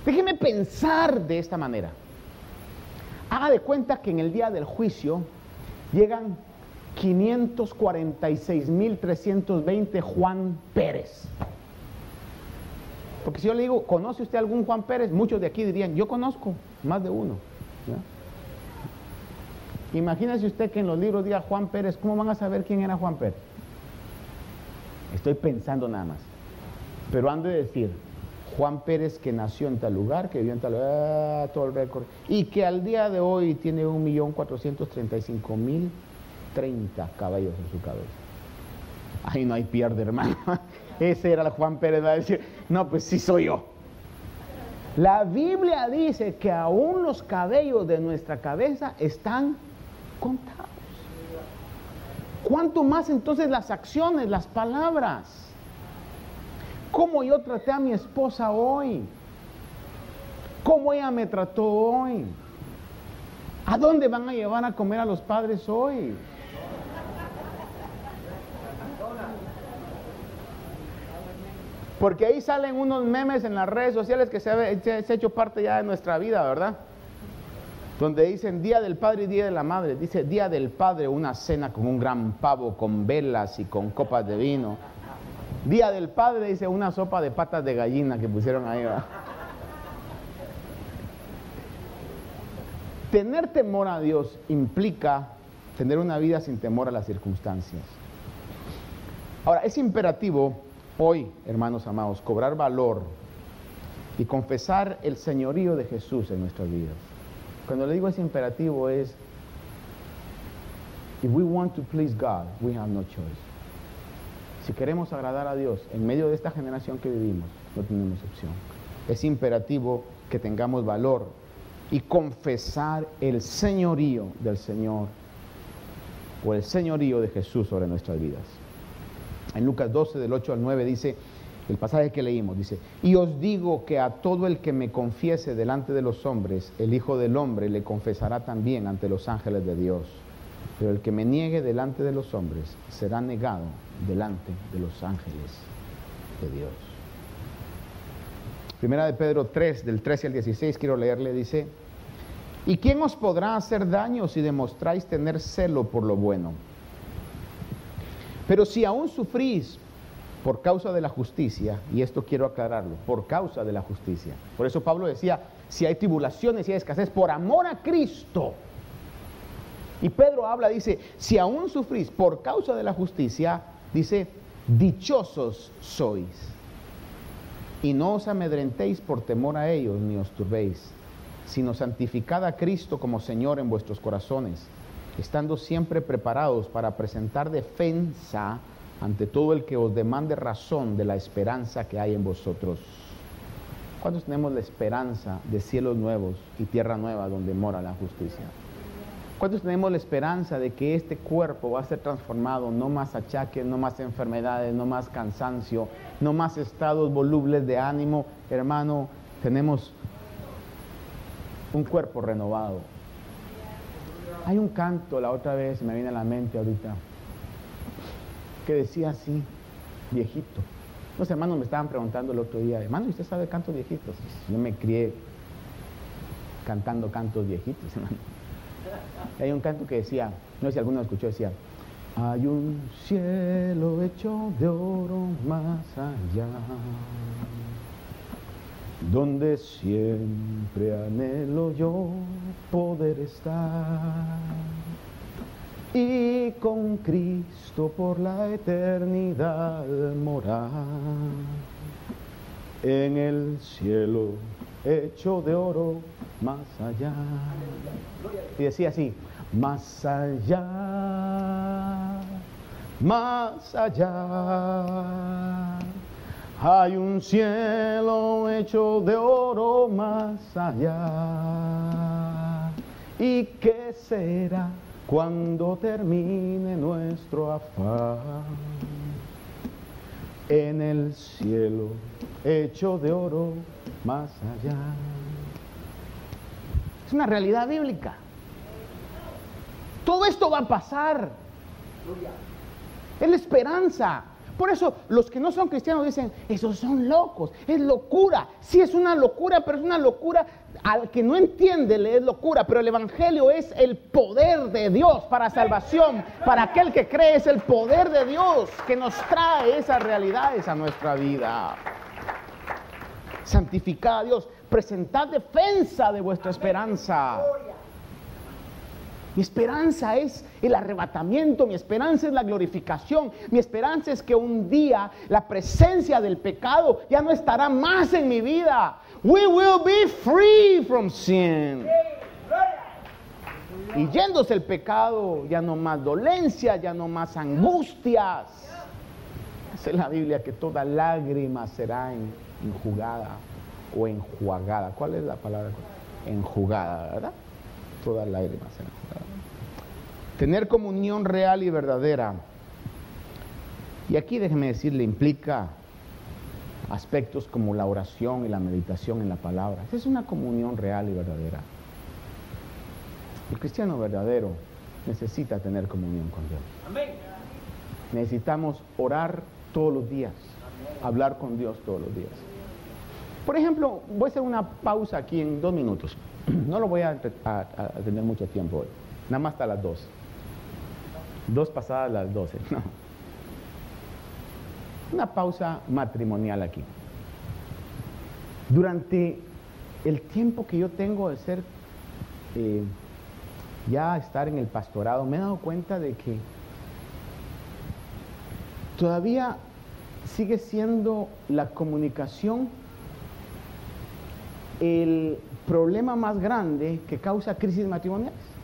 Déjeme pensar de esta manera. Haga de cuenta que en el día del juicio llegan 546.320 Juan Pérez. Porque si yo le digo, ¿conoce usted algún Juan Pérez? Muchos de aquí dirían, yo conozco más de uno. Imagínese usted que en los libros diga Juan Pérez, ¿cómo van a saber quién era Juan Pérez? Estoy pensando nada más. Pero han de decir, Juan Pérez que nació en tal lugar, que vivió en tal lugar, ah, todo el récord, y que al día de hoy tiene 1.435.030 caballos en su cabeza. Ahí no hay pierde, hermano. [laughs] Ese era el Juan Pérez, no, pues sí soy yo. La Biblia dice que aún los cabellos de nuestra cabeza están contados. ¿Cuánto más entonces las acciones, las palabras? ¿Cómo yo traté a mi esposa hoy? ¿Cómo ella me trató hoy? ¿A dónde van a llevar a comer a los padres hoy? Porque ahí salen unos memes en las redes sociales que se ha, hecho parte ya de nuestra vida, ¿verdad? Donde dicen Día del Padre y Día de la Madre. Dice Día del Padre, una cena con un gran pavo, con velas y con copas de vino. Día del Padre, dice una sopa de patas de gallina que pusieron ahí. Tener temor a Dios implica tener una vida sin temor a las circunstancias. Ahora, es imperativo hoy, hermanos amados, cobrar valor y confesar el señorío de Jesús en nuestras vidas. Cuando le digo es imperativo es If we want to please God, we have no choice. Si queremos agradar a Dios en medio de esta generación que vivimos, no tenemos opción. Es imperativo que tengamos valor y confesar el señorío del Señor o el señorío de Jesús sobre nuestras vidas. En Lucas 12, del 8 al 9 dice, el pasaje que leímos, dice, y os digo que a todo el que me confiese delante de los hombres, el Hijo del Hombre le confesará también ante los ángeles de Dios. Pero el que me niegue delante de los hombres será negado delante de los ángeles de Dios. Primera de Pedro 3, del 13 al 16, quiero leerle, dice, ¿y quién os podrá hacer daño si demostráis tener celo por lo bueno? Pero si aún sufrís por causa de la justicia, y esto quiero aclararlo, por causa de la justicia. Por eso Pablo decía, si hay tribulaciones y hay escasez, por amor a Cristo. Y Pedro habla, dice, si aún sufrís por causa de la justicia, dice, dichosos sois. Y no os amedrentéis por temor a ellos, ni os turbéis, sino santificad a Cristo como Señor en vuestros corazones, estando siempre preparados para presentar defensa ante todo el que os demande razón de la esperanza que hay en vosotros. ¿Cuántos tenemos la esperanza de cielos nuevos y tierra nueva donde mora la justicia? ¿Cuántos tenemos la esperanza de que este cuerpo va a ser transformado? No más achaques, no más enfermedades, no más cansancio, no más estados volubles de ánimo. Hermano, tenemos un cuerpo renovado. Hay un canto, la otra vez me viene a la mente ahorita, que decía así, viejito. Los hermanos me estaban preguntando el otro día, hermano, ¿usted sabe cantos viejitos? Yo me crié cantando cantos viejitos, [laughs] hermano. Hay un canto que decía, no sé si alguno lo escuchó, decía, hay un cielo hecho de oro más allá, donde siempre anhelo yo poder estar y con Cristo por la eternidad morar en el cielo hecho de oro más allá. Y decía así, más allá, más allá. Hay un cielo hecho de oro más allá. ¿Y qué será cuando termine nuestro afán? En el cielo hecho de oro más allá. Es una realidad bíblica. Todo esto va a pasar. Es la esperanza. Por eso los que no son cristianos dicen, esos son locos, es locura. Sí es una locura, pero es una locura al que no entiende le es locura, pero el Evangelio es el poder de Dios para salvación. Para aquel que cree es el poder de Dios que nos trae esas realidades a nuestra vida. Santificad a Dios, presentad defensa de vuestra esperanza. Mi esperanza es el arrebatamiento, mi esperanza es la glorificación, mi esperanza es que un día la presencia del pecado ya no estará más en mi vida. We will be free from sin. Y yéndose el pecado, ya no más dolencia, ya no más angustias. Dice la Biblia que toda lágrima será enjugada o enjuagada. ¿Cuál es la palabra? Enjugada, ¿verdad? Toda lágrima será enjugada. Tener comunión real y verdadera. Y aquí déjeme decirle, implica aspectos como la oración y la meditación en la palabra. Esa es una comunión real y verdadera. El cristiano verdadero necesita tener comunión con Dios. Necesitamos orar todos los días, hablar con Dios todos los días. Por ejemplo, voy a hacer una pausa aquí en dos minutos. [clears throat] No lo voy a, tener mucho tiempo hoy, nada más hasta las dos. Dos pasadas las doce. No. Una pausa matrimonial aquí. Durante el tiempo que yo tengo de ser, eh, ya estar en el pastorado, me he dado cuenta de que todavía sigue siendo la comunicación el problema más grande que causa crisis matrimoniales.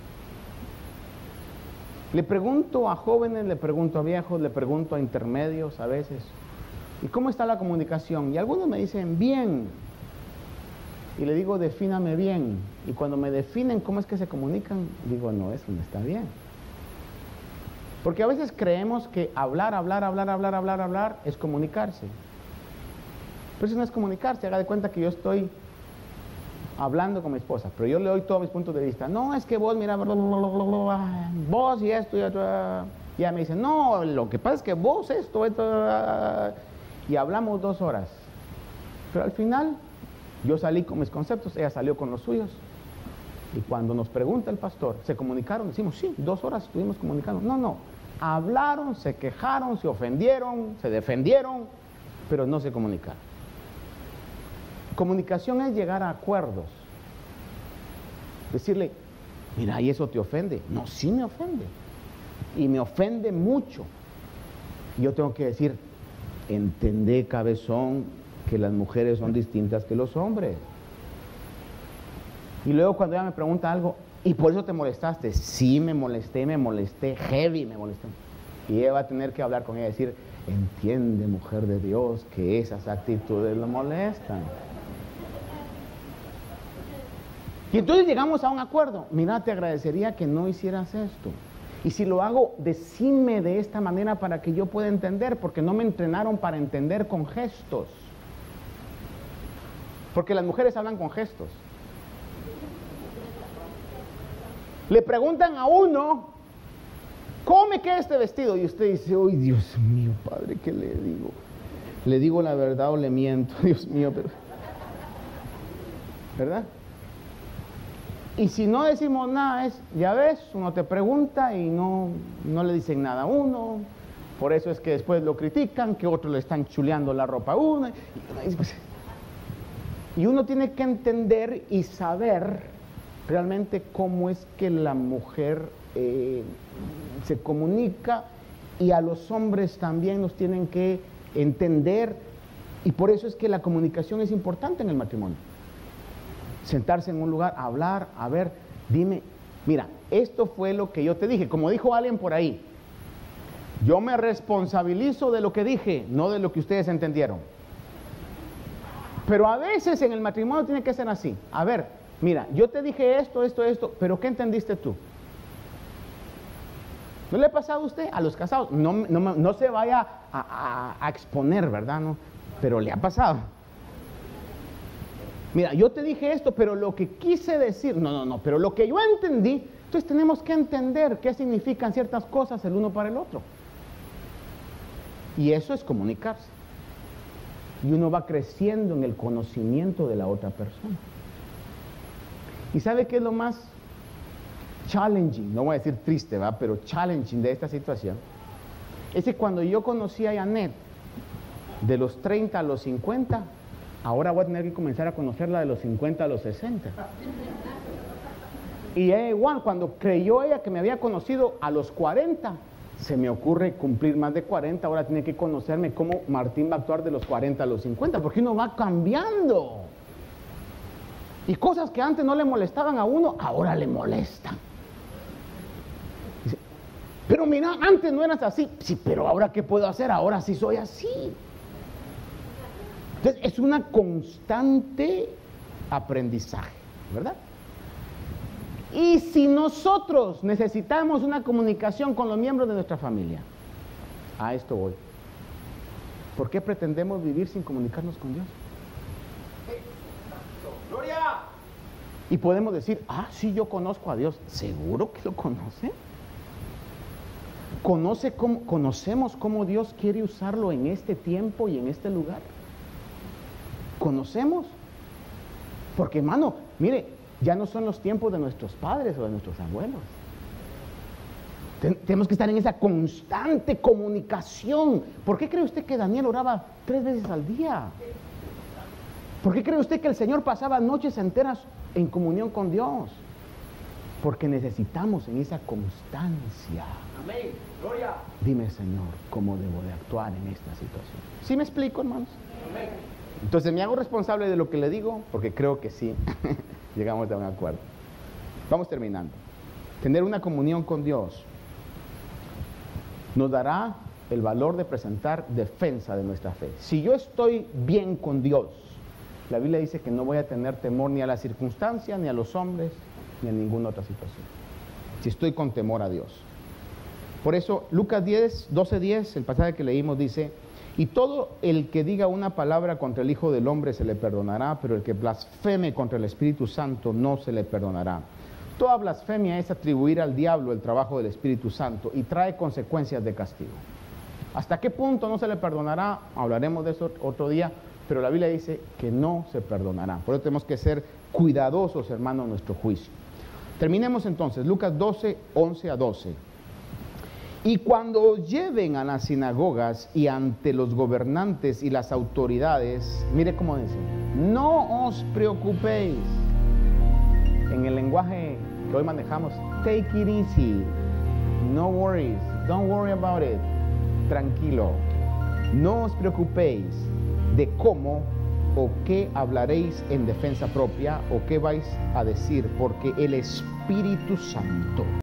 Le pregunto a jóvenes, le pregunto a viejos, le pregunto a intermedios a veces, ¿y cómo está la comunicación? Y algunos me dicen, bien. Y le digo, defíname bien. Y cuando me definen cómo es que se comunican, digo, no, eso no está bien. Porque a veces creemos que hablar, hablar, hablar, hablar, hablar, hablar es comunicarse. Pero eso no es comunicarse. Haga de cuenta que yo estoy hablando con mi esposa, pero yo le doy todos mis puntos de vista. No, es que vos, mira, vos y esto y esto. Y ella me dice, no, lo que pasa es que vos esto, esto. Y hablamos dos horas. Pero al final, yo salí con mis conceptos, ella salió con los suyos. Y cuando nos pregunta el pastor, ¿se comunicaron? Decimos, sí, dos horas estuvimos comunicando. No, no. Hablaron, se quejaron, se ofendieron, se defendieron, pero no se comunicaron. Comunicación es llegar a acuerdos. Decirle, mira, ¿y eso te ofende? No, sí me ofende. Y me ofende mucho. Yo tengo que decir, entendé, cabezón, que las mujeres son distintas que los hombres. Y luego cuando ella me pregunta algo, ¿y por eso te molestaste? Sí, me molesté, me molesté, heavy, me molesté. Y ella va a tener que hablar con ella y decir, entiende, mujer de Dios, que esas actitudes lo molestan. Y entonces llegamos a un acuerdo. Mira, te agradecería que no hicieras esto. Y si lo hago, decime de esta manera para que yo pueda entender, porque no me entrenaron para entender con gestos. Porque las mujeres hablan con gestos. Le preguntan a uno, ¿cómo me queda este vestido? Y usted dice, uy, Dios mío, Padre, ¿qué le digo? ¿Le digo la verdad o le miento? [laughs] Dios mío, pero... ¿Verdad? Y si no decimos nada, es, ya ves, uno te pregunta y no, no le dicen nada a uno. Por eso es que después lo critican, que otros le están chuleando la ropa a uno. Y, pues, uno tiene que entender y saber realmente cómo es que la mujer eh, se comunica y a los hombres también nos tienen que entender. Y por eso es que la comunicación es importante en el matrimonio sentarse en un lugar, hablar, a ver, dime, mira, esto fue lo que yo te dije, como dijo alguien por ahí, yo me responsabilizo de lo que dije, no de lo que ustedes entendieron. Pero a veces en el matrimonio tiene que ser así. A ver, mira, yo te dije esto, esto, esto, pero ¿qué entendiste tú? ¿No le ha pasado a usted? A los casados. No, no, se vaya a, a exponer, ¿verdad? No, pero le ha pasado. Mira, yo te dije esto, pero lo que quise decir, no, no, no, pero lo que yo entendí, entonces tenemos que entender qué significan ciertas cosas el uno para el otro. Y eso es comunicarse. Y uno va creciendo en el conocimiento de la otra persona. ¿Y sabe qué es lo más challenging? No voy a decir triste, ¿va? Pero challenging de esta situación. Es que cuando yo conocí a Janet, de los 30 a los 50, ahora voy a tener que comenzar a conocerla de los 50 a los 60. Y igual, cuando creyó ella que me había conocido a los 40, se me ocurre cumplir más de 40, ahora tiene que conocerme cómo Martín va a actuar de los 40 a los 50, porque uno va cambiando. Y cosas que antes no le molestaban a uno, ahora le molestan. pero mira, antes no eras así. Sí, pero ahora qué puedo hacer? Ahora sí soy así. Entonces, es una constante aprendizaje, ¿verdad? Y si nosotros necesitamos una comunicación con los miembros de nuestra familia, a esto voy. ¿Por qué pretendemos vivir sin comunicarnos con Dios? ¡Gloria! Y podemos decir, ah, sí, yo conozco a Dios. ¿Seguro que lo conoce? ¿Conoce cómo, ¿Conocemos cómo Dios quiere usarlo en este tiempo y en este lugar? Conocemos. Porque hermano, mire, ya no son los tiempos de nuestros padres o de nuestros abuelos. tenemos que estar en esa constante comunicación. ¿Por qué cree usted que Daniel oraba tres veces al día? ¿Por qué cree usted que el Señor pasaba noches enteras en comunión con Dios? Porque necesitamos en esa constancia. Amén. Gloria. Dime, Señor, cómo debo de actuar en esta situación. ¿Sí me explico, hermanos? Amén. Entonces me hago responsable de lo que le digo porque creo que sí [laughs] llegamos a un acuerdo. Vamos terminando. Tener una comunión con Dios nos dará el valor de presentar defensa de nuestra fe. Si yo estoy bien con Dios, la Biblia dice que no voy a tener temor ni a las circunstancias, ni a los hombres, ni a ninguna otra situación. Si estoy con temor a Dios. Por eso Lucas 10, 12, 10, el pasaje que leímos dice, y todo el que diga una palabra contra el Hijo del Hombre se le perdonará, pero el que blasfeme contra el Espíritu Santo no se le perdonará. Toda blasfemia es atribuir al diablo el trabajo del Espíritu Santo y trae consecuencias de castigo. ¿Hasta qué punto no se le perdonará? Hablaremos de eso otro día, pero la Biblia dice que no se perdonará. Por eso tenemos que ser cuidadosos, hermanos, en nuestro juicio. Terminemos entonces, Lucas 12, 11 a 12. Y cuando lleven a las sinagogas y ante los gobernantes y las autoridades, mire cómo dice, no os preocupéis. En el lenguaje que hoy manejamos, take it easy, no worries, don't worry about it, tranquilo. No os preocupéis de cómo o qué hablaréis en defensa propia o qué vais a decir, porque el Espíritu Santo